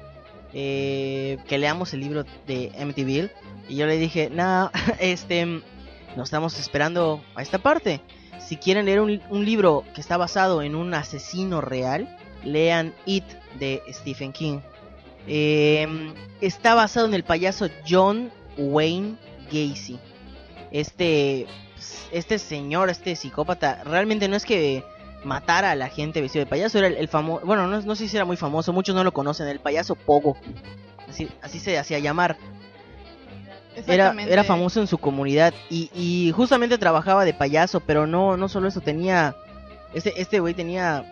Speaker 1: eh, que leamos el libro de MTV. Y yo le dije, no, este, no estamos esperando a esta parte. Si quieren leer un, libro que está basado en un asesino real, lean It de Stephen King. Eh, está basado en el payaso John Wayne Gacy. Este, este señor, este psicópata, realmente no es que matara a la gente vestido de payaso, era el, el famoso, bueno, no, no sé si era muy famoso, muchos no lo conocen, el payaso Pogo. Así, así se hacía llamar. Era, era famoso en su comunidad y, y justamente trabajaba de payaso, pero no, no solo eso, tenía, este, este güey tenía,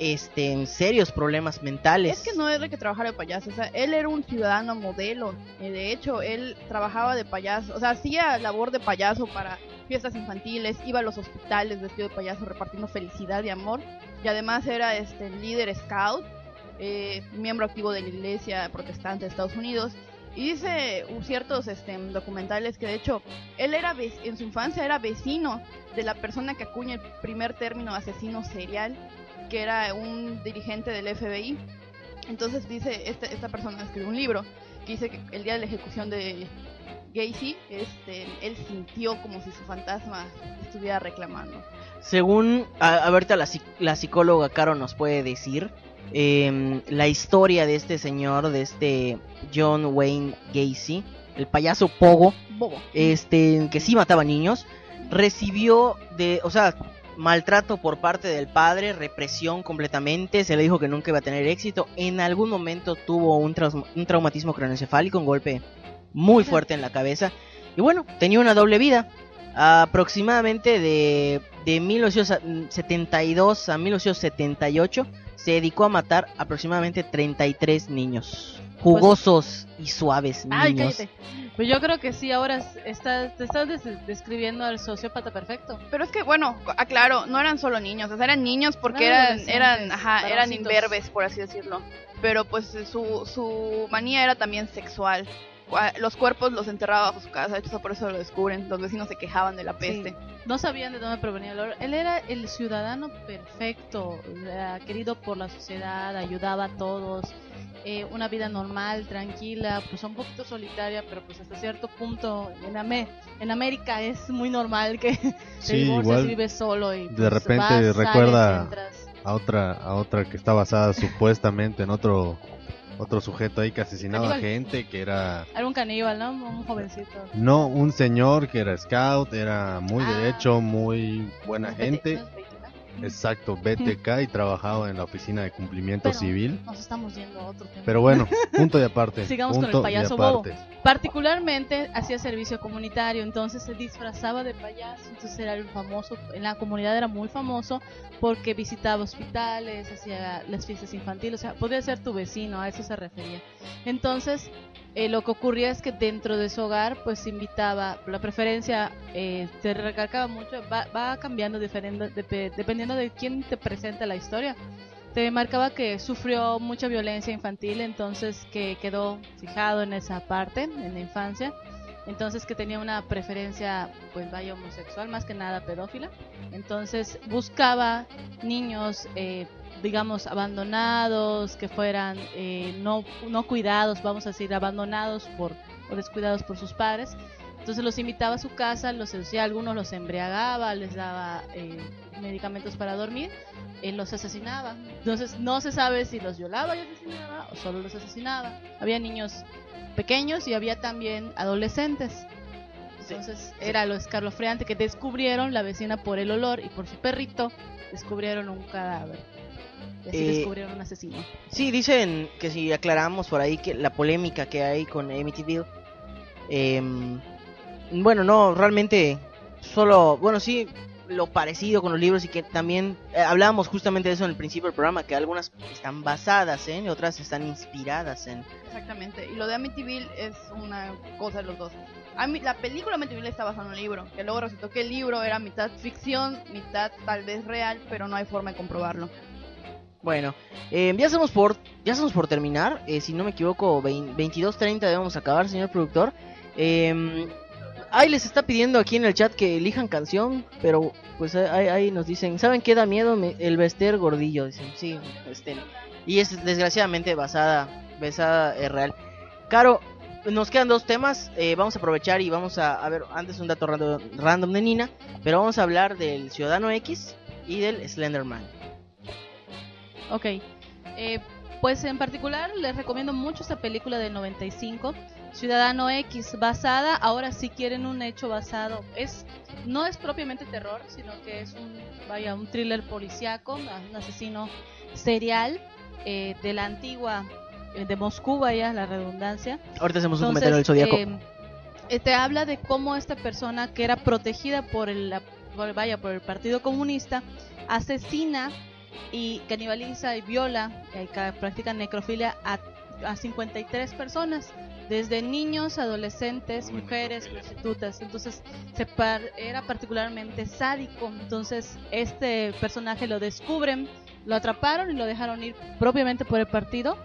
Speaker 1: este, en serios problemas mentales.
Speaker 3: Es que no era que trabajara de payaso, él era un ciudadano modelo. eh, de hecho, él trabajaba de payaso, o sea, hacía labor de payaso para fiestas infantiles, iba a los hospitales vestido de payaso repartiendo felicidad y amor. Y además era este líder scout, eh, miembro activo de la iglesia protestante de Estados Unidos. Y dice ciertos este, documentales que de hecho él era en su infancia era vecino de la persona que acuña el primer término asesino serial, que era un dirigente del FBI. Entonces dice, este- esta persona escribió un libro que dice que el día de la ejecución de Gacy, este, él sintió como si su fantasma estuviera reclamando.
Speaker 1: Según a, ahorita la, la psicóloga Caro nos puede decir, em, la historia de este señor, de este John Wayne Gacy, el payaso Pogo,
Speaker 3: Bobo.
Speaker 1: este que sí mataba niños, recibió de, o sea, maltrato por parte del padre, represión completamente, se le dijo que nunca iba a tener éxito, en algún momento tuvo un, un traumatismo craneoencefálico, un golpe muy fuerte en la cabeza, y bueno, tenía una doble vida, aproximadamente de, de 1972 a 1978, se dedicó a matar aproximadamente 33 niños, jugosos y suaves
Speaker 2: Ay,
Speaker 1: niños.
Speaker 2: cállate. Pues yo creo que sí, ahora es- estás, te estás des- describiendo al sociópata perfecto.
Speaker 3: Pero es que, bueno, aclaro, no eran solo niños, o sea, eran niños porque
Speaker 2: Eran
Speaker 3: eran, ajá, eran imberbes, por así decirlo. Pero pues su, su manía era también sexual. Los cuerpos los enterraba bajo su casa, de hecho por eso lo descubren. Los vecinos se quejaban de la peste.
Speaker 2: No sabían de dónde provenía el oro. Él era el ciudadano perfecto, querido por la sociedad, ayudaba a todos, eh, una vida normal, tranquila, pues un poquito solitaria, pero pues hasta cierto punto en, Ame- en América es muy normal que te
Speaker 4: Sí,
Speaker 2: divorcias y vives solo y
Speaker 4: de
Speaker 2: pues,
Speaker 4: repente
Speaker 2: vas, sales,
Speaker 4: recuerda- a otra a otra que está basada supuestamente en otro otro sujeto ahí que asesinaba
Speaker 2: Caníbal.
Speaker 4: gente que era
Speaker 2: Era un caníbal, ¿no? Un jovencito.
Speaker 4: no un señor que era scout era muy
Speaker 2: Ah.
Speaker 4: derecho muy buena
Speaker 2: ¿No es
Speaker 4: gente
Speaker 2: no?
Speaker 4: Exacto BTK y trabajaba en la oficina de cumplimiento
Speaker 2: Pero
Speaker 4: civil
Speaker 2: Nos estamos yendo a otro tema.
Speaker 4: pero bueno punto y aparte
Speaker 2: Sigamos con el
Speaker 4: punto
Speaker 2: payaso bobo. Particularmente hacía servicio comunitario, entonces se disfrazaba de payaso, entonces era el famoso, en la comunidad era muy famoso porque visitaba hospitales, hacía las fiestas infantiles, o sea, podía ser tu vecino, a eso se refería. Entonces, eh, lo que ocurría es que dentro de su hogar, pues invitaba, la preferencia eh, se recalcaba mucho, va, va cambiando dependiendo de quién te presenta la historia. Te marcaba que sufrió mucha violencia infantil, entonces que quedó fijado en esa parte, en la infancia, entonces que tenía una preferencia, pues vaya homosexual, más que nada pedófila, entonces buscaba niños, eh, digamos, abandonados, que fueran eh, no, no cuidados, vamos a decir, abandonados por, o descuidados por sus padres, entonces los invitaba a su casa, los seducía, algunos los embriagaba, les daba eh, medicamentos para dormir, él los asesinaba. Entonces no se sabe si los violaba y asesinaba o solo los asesinaba. Había niños pequeños y había también adolescentes. Entonces era lo escarlofriante que descubrieron la vecina por el olor y por su perrito descubrieron un cadáver. Y así
Speaker 1: Eh,
Speaker 2: descubrieron un asesino.
Speaker 1: Sí, dicen que si aclaramos por ahí que la polémica que hay con Amityville. em, bueno, no, realmente solo, bueno, sí, lo parecido con los libros y que también eh, hablábamos justamente de eso en el principio del programa, que algunas están basadas en, y otras están inspiradas en.
Speaker 3: Exactamente. Y lo de Amityville es una cosa de los dos. Ami- la película Amityville está basada en un libro, que luego resultó que el libro era mitad ficción, mitad tal vez real, pero no hay forma de comprobarlo.
Speaker 1: Bueno, eh, ya estamos por ya estamos por terminar. eh, si no me equivoco, 22.30 debemos acabar, señor productor. Eh, ahí les está pidiendo aquí en el chat que elijan canción, pero pues ahí, nos dicen, ¿saben qué da miedo? El Bester Gordillo, dicen, sí, este, y es desgraciadamente basada, basada es real. Caro, nos quedan dos temas. eh, vamos a aprovechar y vamos a, a ver antes un dato random, random de Nina. Pero vamos a hablar del Ciudadano X y del Slenderman.
Speaker 2: Ok. Eh, pues en particular les recomiendo mucho esta película del 95, Ciudadano X, basada, ahora si quieren un hecho basado, es no es propiamente terror, sino que es un vaya un thriller policíaco, un asesino serial eh, de la antigua eh, de Moscú, vaya la redundancia.
Speaker 1: Ahorita hacemos un
Speaker 2: Entonces,
Speaker 1: comentario del
Speaker 2: eh, eh, te habla de cómo esta persona que era protegida por el, por- vaya, por el Partido Comunista asesina y canibaliza y viola y ca- practica necrofilia a, a 53 personas, desde niños, adolescentes, mujeres, prostitutas. Entonces se par- era particularmente sádico. Entonces este personaje lo descubren, lo atraparon y lo dejaron ir propiamente por el partido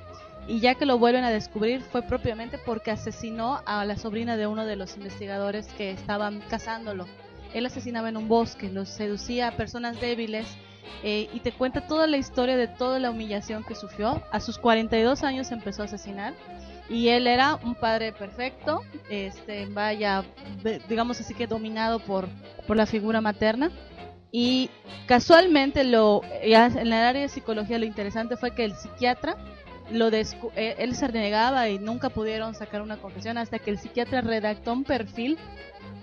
Speaker 2: y ya que lo vuelven a descubrir fue propiamente porque asesinó a la sobrina de uno de los investigadores que estaban cazándolo. Él asesinaba en un bosque, los seducía a personas débiles eh, y te cuenta toda la historia de toda la humillación que sufrió. A sus 42 años empezó a asesinar y él era un padre perfecto, este, vaya, digamos así que dominado por, por la figura materna. Y casualmente lo en el área de psicología lo interesante fue que el psiquiatra lo descu- eh, él se renegaba y nunca pudieron sacar una confesión hasta que el psiquiatra redactó un perfil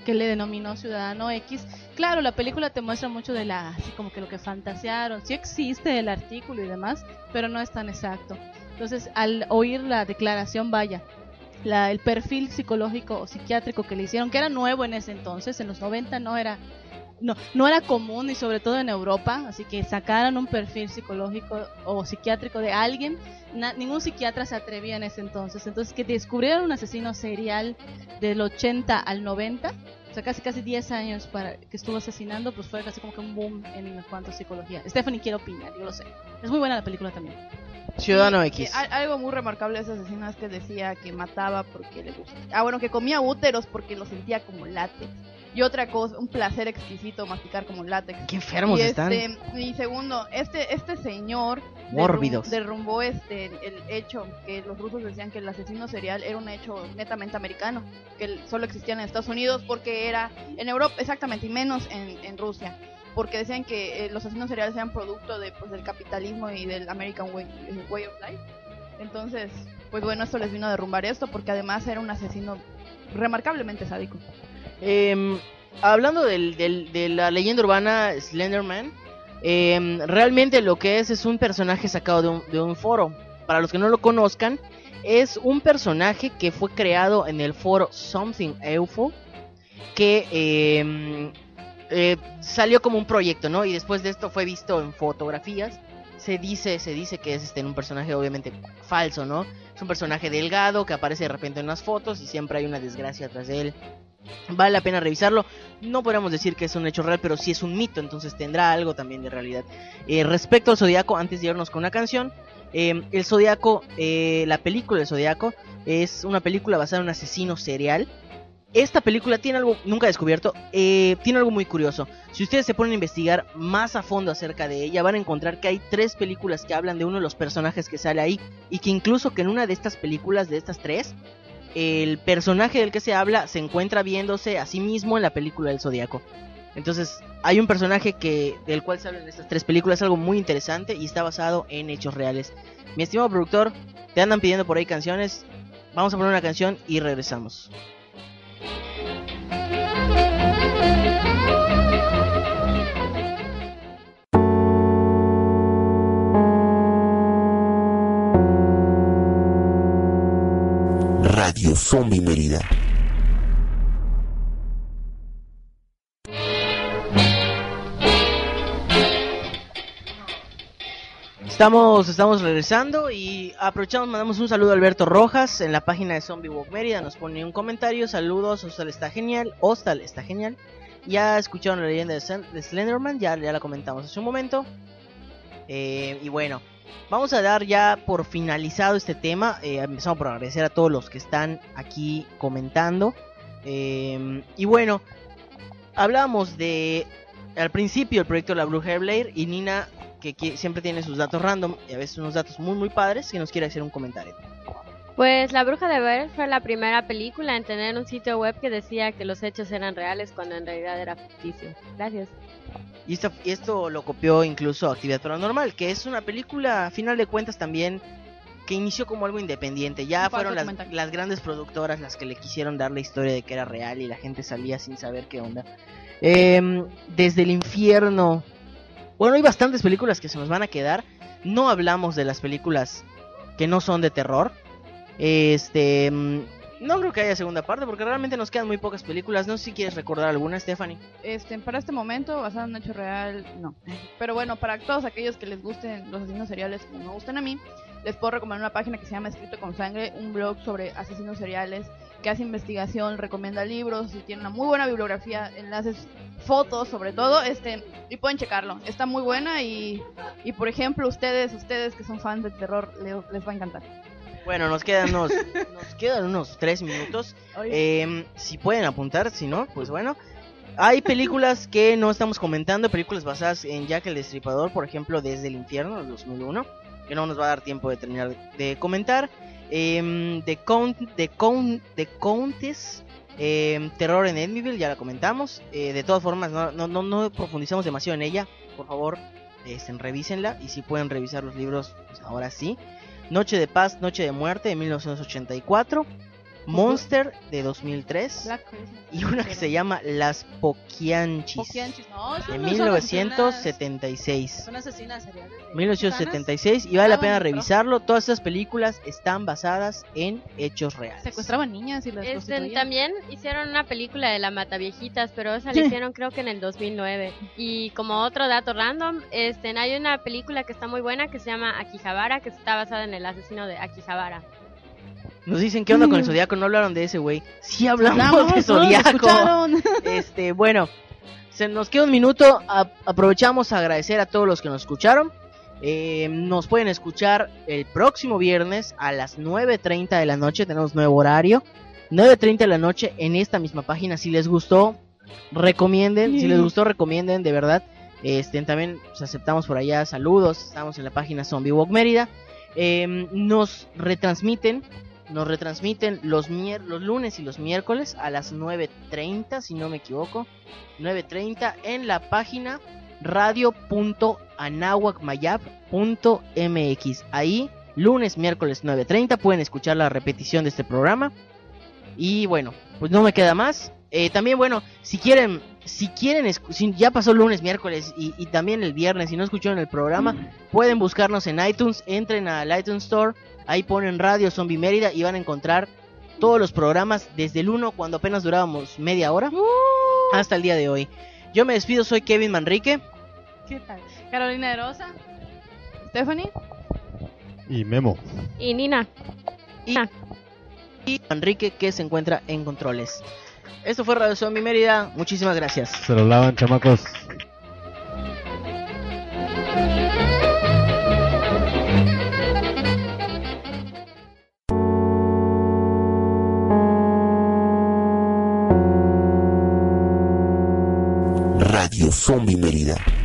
Speaker 2: que le denominó Ciudadano X. Claro, la película te muestra mucho de la, así como que lo que fantasearon, sí existe el artículo y demás, pero no es tan exacto. Entonces, al oír la declaración, vaya, la, el perfil psicológico o psiquiátrico que le hicieron, que era nuevo en ese entonces, en los 90 no era no, no era común y sobre todo en Europa, así que sacaran un perfil psicológico o psiquiátrico de alguien, na- ningún psiquiatra se atrevía en ese entonces. Entonces que descubrieran un asesino serial del 80 al 90, o sea, casi casi 10 años para que estuvo asesinando, pues fue casi como que un boom en cuanto a psicología. Stephanie quiere opinar, yo lo sé. Es muy buena la película también.
Speaker 1: Ciudadano X.
Speaker 3: algo muy remarcable de ese asesino es que decía que mataba porque le gustaba. Ah, bueno, que comía úteros porque lo sentía como látex. Y otra cosa, un placer exquisito masticar como látex.
Speaker 1: Qué enfermos
Speaker 3: y
Speaker 1: están.
Speaker 3: este, Y segundo, este, este señor
Speaker 1: Mórbidos.
Speaker 3: derrumbó este el hecho que los rusos decían que el asesino serial era un hecho netamente americano, que solo existía en Estados Unidos porque era en Europa, exactamente, y menos en, en Rusia. Porque decían que eh, los asesinos seriales eran producto de, pues, del capitalismo y del American way, eh, way of life. Entonces, pues bueno, esto les vino a derrumbar esto porque además era un asesino remarcablemente sádico.
Speaker 1: Em, hablando del, de la leyenda urbana Slenderman, em, realmente lo que es es un personaje sacado de un, de un foro. Para los que no lo conozcan, es un personaje que fue creado en el foro Something Eufo, que em, eh, salió como un proyecto, ¿no? Y después de esto fue visto en fotografías. Se dice, se dice que es este, un personaje obviamente falso, ¿no? Es un personaje delgado que aparece de repente en unas fotos y siempre hay una desgracia atrás de él. Vale la pena revisarlo. No podríamos decir que es un hecho real, pero sí es un mito, entonces tendrá algo también de realidad. Eh, respecto al Zodíaco, antes de irnos con una canción, eh, el Zodíaco, eh, la película del Zodíaco, es una película basada en un asesino serial. Esta película tiene algo nunca descubierto, eh, tiene algo muy curioso. Si ustedes se ponen a investigar más a fondo acerca de ella, van a encontrar que hay tres películas que hablan de uno de los personajes que sale ahí y que incluso que en una de estas películas, de estas tres, el personaje del que se habla se encuentra viéndose a sí mismo en la película del Zodíaco. Entonces, hay un personaje que del cual se habla en estas tres películas, algo muy interesante y está basado en hechos reales. Mi estimado productor, te andan pidiendo por ahí canciones. Vamos a poner una canción y regresamos.
Speaker 5: Radio Zombie Mérida.
Speaker 1: Estamos, estamos regresando y aprovechamos, mandamos un saludo a Alberto Rojas en la página de Zombie Walk Mérida. Nos pone un comentario, saludos, Hostal está genial, Hostal está genial. Ya escucharon la leyenda de, Slen- de Slenderman, ya, ya la comentamos hace un momento. Eh, y bueno, vamos a dar ya por finalizado este tema. Eh, empezamos por agradecer a todos los que están aquí comentando. Eh, y bueno, hablamos de al principio el proyecto de la Blue Hair Blair y Nina que siempre tiene sus datos random y a veces unos datos muy muy padres que nos quiere hacer un comentario.
Speaker 7: Pues La Bruja de Ver fue la primera película en tener un sitio web que decía que los hechos eran reales cuando en realidad era ficticio. Gracias.
Speaker 1: Y esto, y esto lo copió incluso Actividad Paranormal, que es una película, a final de cuentas, también que inició como algo independiente. Ya fueron las grandes productoras las que le quisieron dar la historia de que era real y la gente salía sin saber qué onda. Em, desde el infierno. Bueno, hay bastantes películas que se nos van a quedar. No hablamos de las películas que no son de terror. Este. No creo que haya segunda parte porque realmente nos quedan muy pocas películas. No sé si quieres recordar alguna, Stephanie.
Speaker 3: Este, para este momento, basado en un hecho real, no. Pero bueno, para todos aquellos que les gusten los asesinos seriales como me gustan a mí, les puedo recomendar una página que se llama Escrito con Sangre, un blog sobre asesinos seriales que hace investigación, recomienda libros y tiene una muy buena bibliografía, enlaces, fotos sobre todo, este, y pueden checarlo. Está muy buena y, y por ejemplo, ustedes, ustedes que son fans del terror, le- les va a encantar.
Speaker 1: Bueno, nos quedan unos, nos quedan unos tres minutos. Em, si pueden apuntar, si no, pues bueno. Hay películas que no estamos comentando, películas basadas en Jack el Destripador, por ejemplo, Desde el Infierno, del 2001, que no nos va a dar tiempo de terminar de comentar. Em, The, Count, The, Count, The Countess, em, Terror en Edmyville, ya la comentamos. Eh, de todas formas, no, no, no, no profundizamos demasiado en ella. Por favor, este, revísenla. Y si pueden revisar los libros, pues ahora sí. Noche de Paz, Noche de Muerte de 1984. Monster de 2003.
Speaker 3: Black Christmas.
Speaker 1: Y una que se llama Las Poquianchis
Speaker 2: Poquianchis. No,
Speaker 1: de
Speaker 2: no son asesinas-
Speaker 1: 1976.
Speaker 2: Son asesinas seriales. de
Speaker 1: 1976 y vale la pena revisarlo. Todas estas películas están basadas en hechos reales.
Speaker 3: Secuestraban niñas y las
Speaker 7: Este, también hicieron una película de la Mataviejitas, pero esa la hicieron creo que en el 2009. Y como otro dato random, este, hay una película que está muy buena que se llama Akihabara, que está basada en el asesino de Akihabara.
Speaker 1: Nos dicen qué onda con el Zodíaco, no hablaron de ese güey. Sí hablamos
Speaker 3: Hablamos,
Speaker 1: de
Speaker 3: ¿no?
Speaker 1: Zodíaco. Este, bueno, se nos queda un minuto. a- aprovechamos a agradecer a todos los que nos escucharon. Eh, nos pueden escuchar el próximo viernes a las 9.30 de la noche. Tenemos nuevo horario. 9.30 de la noche en esta misma página. Si les gustó, recomienden. Si les gustó, recomienden, de verdad. Este, también pues, aceptamos por allá saludos. Estamos en la página Zombie Walk Mérida. Eh, nos retransmiten nos retransmiten los, los lunes y los miércoles a las 9.30, si no me equivoco. 9.30 en la página radio.anahuacmayap.mx. Ahí, lunes, miércoles 9.30, pueden escuchar la repetición de este programa. Y bueno, pues no me queda más. Eh, también, bueno, si quieren, si quieren, si ya pasó lunes, miércoles y, y también el viernes, y no escucharon el programa, pueden buscarnos en iTunes, entren al iTunes Store, ahí ponen Radio Zombie Mérida y van a encontrar todos los programas desde el 1 cuando apenas durábamos media hora hasta el día de hoy. Yo me despido, soy Kevin Manrique.
Speaker 2: ¿Qué tal? Carolina de Rosa.
Speaker 3: Stephanie.
Speaker 4: Y Memo.
Speaker 7: Y Nina,
Speaker 1: y, y Manrique que se encuentra en controles. Esto fue Radio Zombie Mérida, muchísimas gracias.
Speaker 4: Se lo lavan, chamacos.
Speaker 5: Zombie Mérida.